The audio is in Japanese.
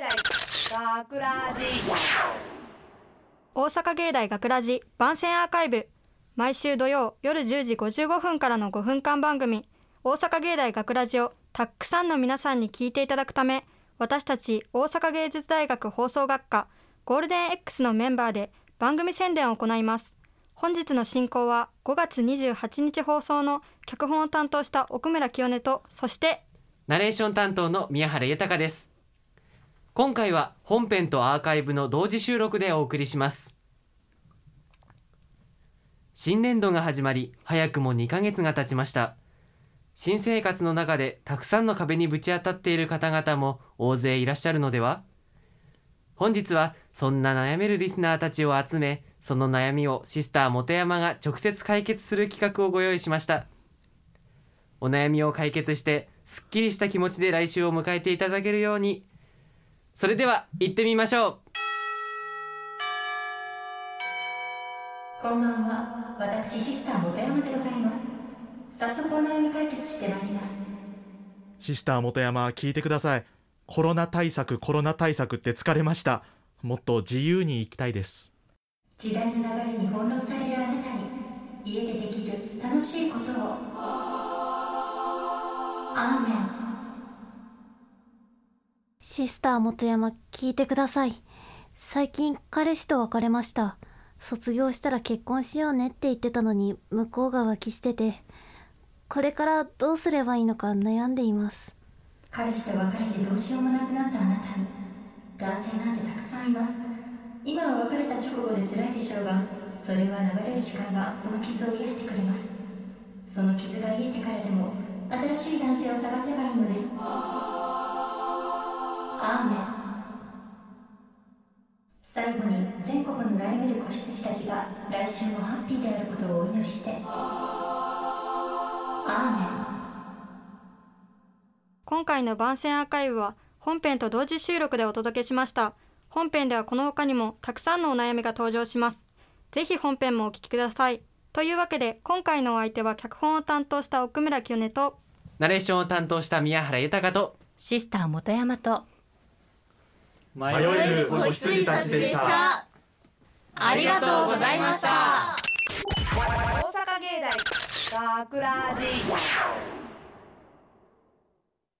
大学ラジ。大阪芸大学ラジ番宣アーカイブ。毎週土曜夜10時55分からの5分間番組。大阪芸大学ラジをたくさんの皆さんに聞いていただくため私たち大阪芸術大学放送学科ゴールデン X のメンバーで番組宣伝を行います。本日の進行は5月28日放送の脚本を担当した奥村清音とそしてナレーション担当の宮原豊です今回は本編とアーカイブの同時収録でお送りします。新年度が始まり早くも2ヶ月が経ちました。新生活の中でたくさんの壁にぶち当たっている方々も大勢いらっしゃるのでは？本日はそんな悩めるリスナーたちを集めその悩みをシスター本山が直接解決する企画をご用意しました。お悩みを解決してすっきりした気持ちで来週を迎えていただけるようにそれでは行ってみましょう。こんばんは。私シスター本山でございます。早速お悩み解決してまいります。シスター本山聞いてください。コロナ対策コロナ対策って疲れました。もっと自由に生きたいです。時代の流れに翻弄されるあなたに家でできる楽しいことを。アーメンシスター本山聞いてください。最近彼氏と別れました。卒業したら結婚しようねって言ってたのに向こうが浮気してて。これからどうすればいいのか悩んでいます。彼氏と別れてどうしようもなくなったあなたに。男性なんてたくさんいます。今は別れた直後で辛いでしょうがそれは流れる時間がその傷を癒してくれます。その傷が癒えてからでも新しい男性を探せばいいのです。アーメン最後に全国の悩める子羊たちが来週もハッピーであることをお祈りして。アーメン今回の番宣アーカイブは本編と同時収録でお届けしました。本編ではこの他にもたくさんのお悩みが登場します。ぜひ本編もお聞きください。というわけで今回のお相手は脚本を担当した奥村清音とナレーションを担当した宮原豊とシスター本山と迷える子羊たちでした。ありがとうございました。大阪芸大学ラジ